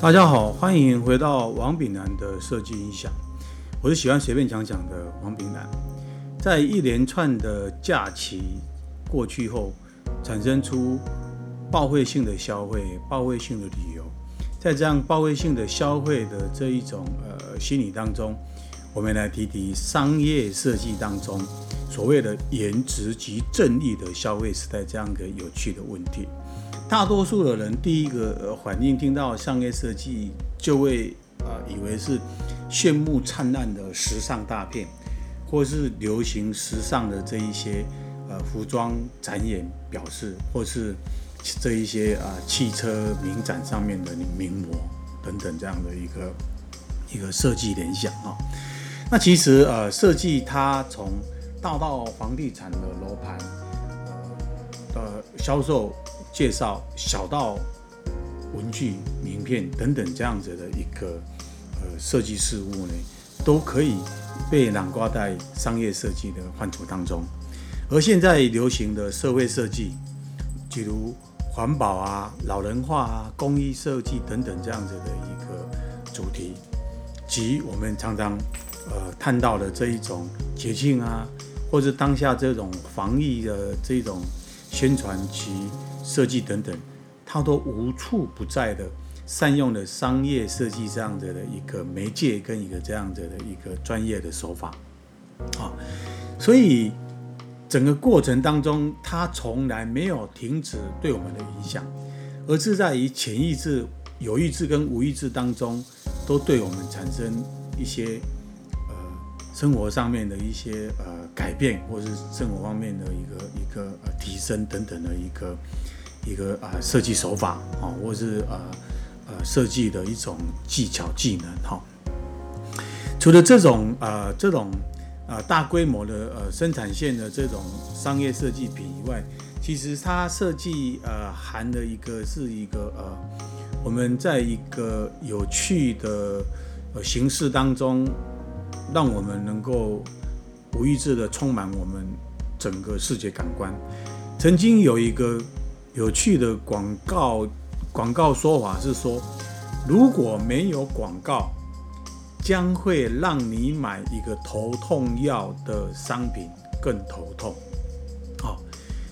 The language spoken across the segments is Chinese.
大家好，欢迎回到王炳南的设计音响。我是喜欢随便讲讲的王炳南。在一连串的假期过去后，产生出报废性的消费、报废性的旅游。在这样报废性的消费的这一种呃心理当中，我们来提提商业设计当中所谓的颜值及正义的消费时代这样一个有趣的问题。大多数的人第一个反应听到商业设计，就会啊以为是炫目灿烂的时尚大片，或是流行时尚的这一些呃服装展演表示，或是这一些啊汽车名展上面的名模等等这样的一个一个设计联想啊。那其实呃设计它从大到房地产的楼盘呃的销售。介绍小到文具、名片等等这样子的一个呃设计事物呢，都可以被囊括在商业设计的范畴当中。而现在流行的社会设计，比如环保啊、老人化啊、公益设计等等这样子的一个主题，及我们常常呃看到的这一种节庆啊，或者当下这种防疫的这种宣传及设计等等，它都无处不在的善用了商业设计这样子的一个媒介跟一个这样子的一个专业的手法，啊，所以整个过程当中，它从来没有停止对我们的影响，而是在于潜意识、有意识跟无意识当中，都对我们产生一些生活上面的一些呃改变，或是生活方面的一个一个呃提升等等的一个。一个啊设计手法啊，或是呃呃设计的一种技巧技能哈。除了这种呃这种呃大规模的呃生产线的这种商业设计品以外，其实它设计呃含的一个是一个呃我们在一个有趣的呃形式当中，让我们能够无意识的充满我们整个视觉感官。曾经有一个。有趣的广告广告说法是说，如果没有广告，将会让你买一个头痛药的商品更头痛。好，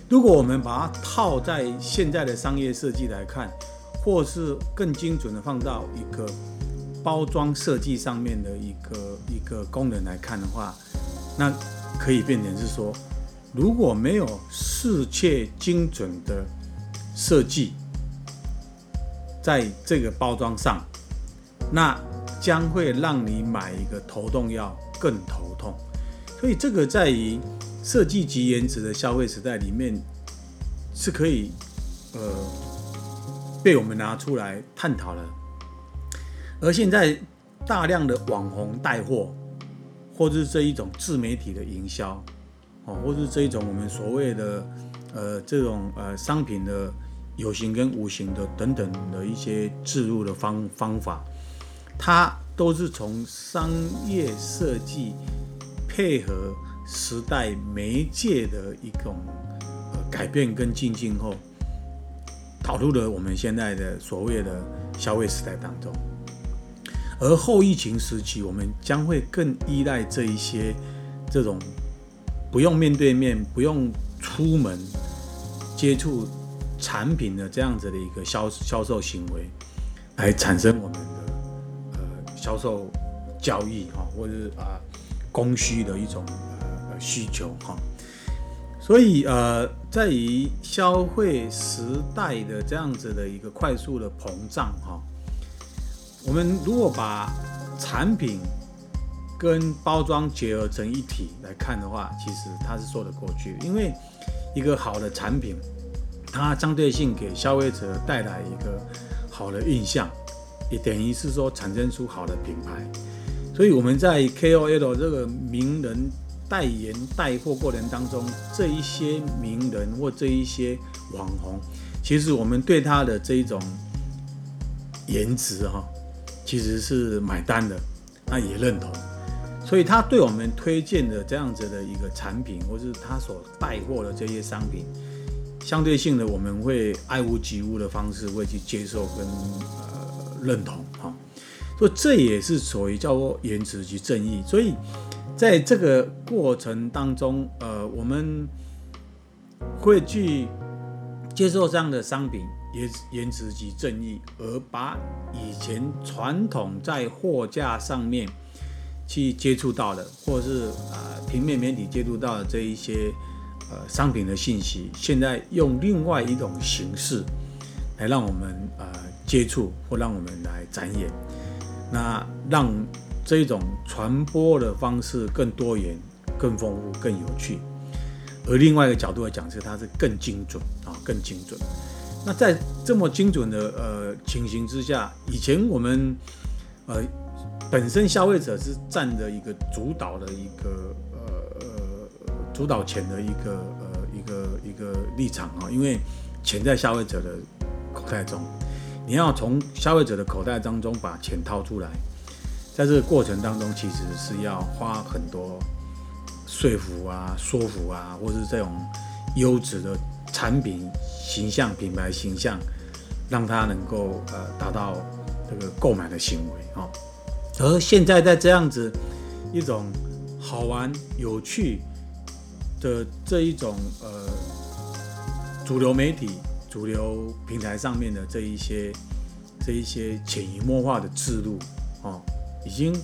如果我们把它套在现在的商业设计来看，或是更精准的放到一个包装设计上面的一个一个功能来看的话，那可以变成是说，如果没有适切精准的设计在这个包装上，那将会让你买一个头痛药更头痛。所以这个在于设计及颜值的消费时代里面是可以呃被我们拿出来探讨的。而现在大量的网红带货，或是这一种自媒体的营销，哦，或是这一种我们所谓的呃这种呃商品的。有形跟无形的等等的一些置入的方方法，它都是从商业设计配合时代媒介的一种呃改变跟进进后，导入了我们现在的所谓的消费时代当中。而后疫情时期，我们将会更依赖这一些这种不用面对面、不用出门接触。产品的这样子的一个销销售行为，来产生我们的呃销售交易哈，或者是啊供需的一种呃需求哈。所以呃，在于消费时代的这样子的一个快速的膨胀哈，我们如果把产品跟包装结合成一体来看的话，其实它是说得过去，因为一个好的产品。它相对性给消费者带来一个好的印象，也等于是说产生出好的品牌。所以我们在 KOL 这个名人代言带货过程当中，这一些名人或这一些网红，其实我们对他的这一种颜值哈，其实是买单的，那也认同。所以他对我们推荐的这样子的一个产品，或是他所带货的这些商品。相对性的，我们会爱屋及乌的方式会去接受跟呃认同哈。所以这也是属于叫做颜值及正义。所以在这个过程当中，呃，我们会去接受这样的商品，颜颜值及正义，而把以前传统在货架上面去接触到的，或是啊平面媒体接触到的这一些呃商品的信息，现在用另外一种形式来让我们呃接触，或让我们来展演。那让这种传播的方式更多元、更丰富、更有趣。而另外一个角度来讲，是它是更精准啊，更精准。那在这么精准的呃情形之下，以前我们呃本身消费者是占着一个主导的一个呃呃主导权的一个呃一个一个立场啊，因为钱在消费者的口袋中。你要从消费者的口袋当中把钱掏出来，在这个过程当中，其实是要花很多说服啊、说服啊，或是这种优质的产品形象、品牌形象，让他能够呃达到这个购买的行为啊。而现在在这样子一种好玩、有趣的这一种呃主流媒体。主流平台上面的这一些、这一些潜移默化的制度，哦，已经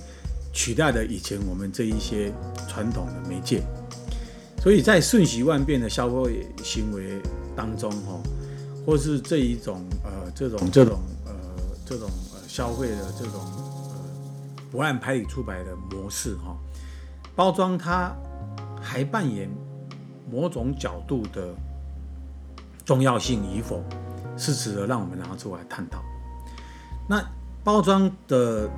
取代了以前我们这一些传统的媒介。所以在瞬息万变的消费行为当中，哈，或是这一种呃这种这种呃这种呃消费的这种呃不按牌理出牌的模式，哈，包装它还扮演某种角度的。重要性与否是值得让我们拿出来探讨。那包装的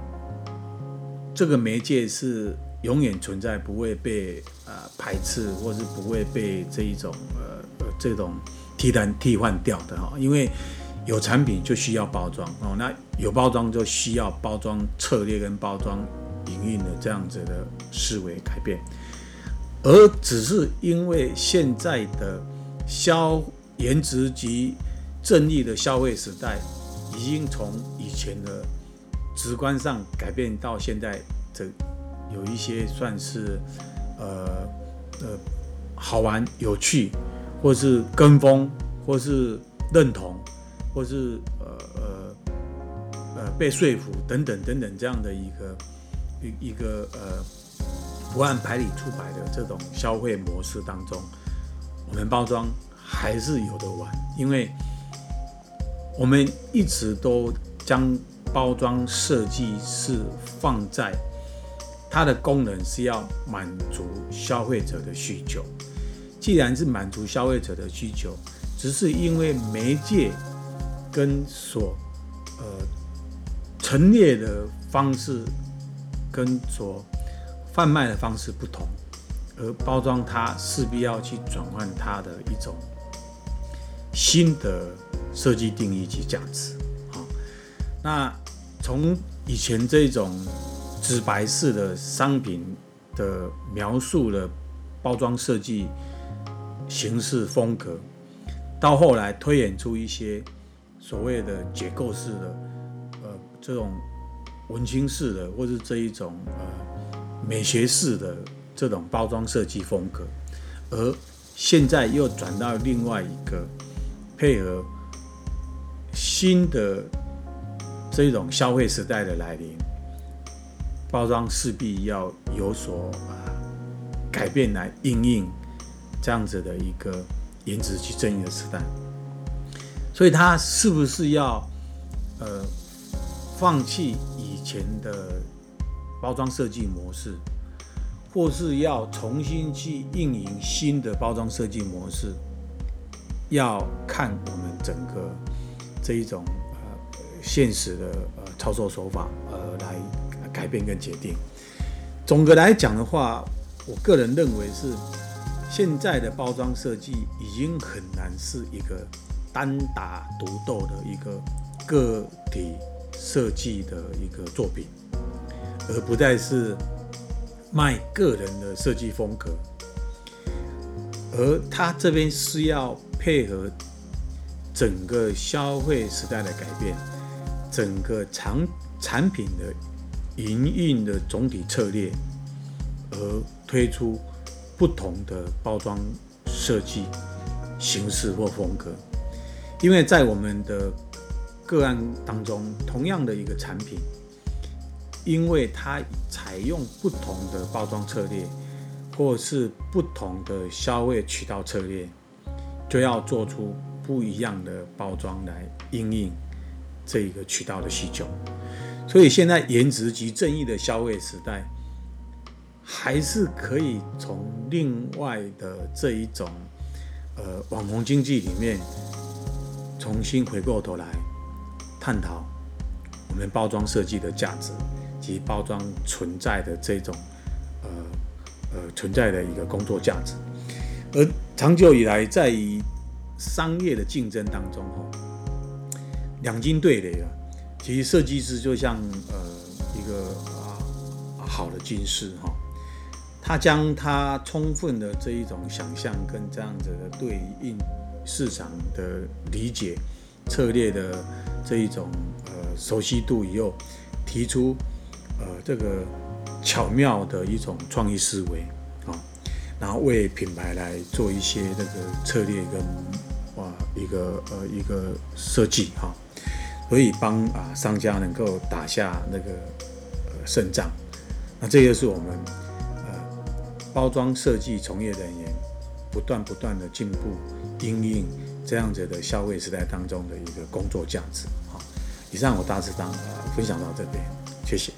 这个媒介是永远存在，不会被呃排斥，或是不会被这一种呃呃这种替代替换掉的哈。因为有产品就需要包装哦，那有包装就需要包装策略跟包装营运的这样子的思维改变，而只是因为现在的消颜值及正义的消费时代，已经从以前的直观上改变到现在，这有一些算是呃呃好玩、有趣，或是跟风，或是认同，或是呃呃呃被说服等等等等这样的一个一一个呃不按牌理出牌的这种消费模式当中，我们包装。还是有的玩，因为我们一直都将包装设计是放在它的功能是要满足消费者的需求。既然是满足消费者的需求，只是因为媒介跟所呃陈列的方式跟所贩卖的方式不同，而包装它势必要去转换它的一种。新的设计定义及价值，好，那从以前这种纸白式的商品的描述的包装设计形式风格，到后来推演出一些所谓的结构式的，呃，这种文青式的，或是这一种呃美学式的这种包装设计风格，而现在又转到另外一个。配合新的这种消费时代的来临，包装势必要有所啊改变来应应这样子的一个颜值去正义的时代，所以它是不是要呃放弃以前的包装设计模式，或是要重新去运营新的包装设计模式？要看我们整个这一种呃现实的呃操作手法呃来改变跟决定。总的来讲的话，我个人认为是现在的包装设计已经很难是一个单打独斗的一个个体设计的一个作品，而不再是卖个人的设计风格，而他这边是要。配合整个消费时代的改变，整个产产品的营运的总体策略，而推出不同的包装设计形式或风格。因为在我们的个案当中，同样的一个产品，因为它采用不同的包装策略，或是不同的消费渠道策略，就要做出不一样的包装来应应这一个渠道的需求。所以现在颜值及正义的消费时代，还是可以从另外的这一种呃网红经济里面。重新回过头来探讨我们包装设计的价值及包装存在的这种呃呃存在的一个工作价值，而长久以来在于商业的竞争当中，哈，两军对垒啊，其实设计师就像呃一个啊好的军师哈，他将他充分的这一种想象跟这样子的对应。市场的理解、策略的这一种呃熟悉度以后，提出呃这个巧妙的一种创意思维啊，然后为品牌来做一些那个策略跟哇一个呃一个设计哈，可以帮啊商家能够打下那个呃胜仗。那这就是我们呃包装设计从业人员不断不断的进步。应应这样子的消费时代当中的一个工作价值，好，以上我大致上呃分享到这边，谢谢。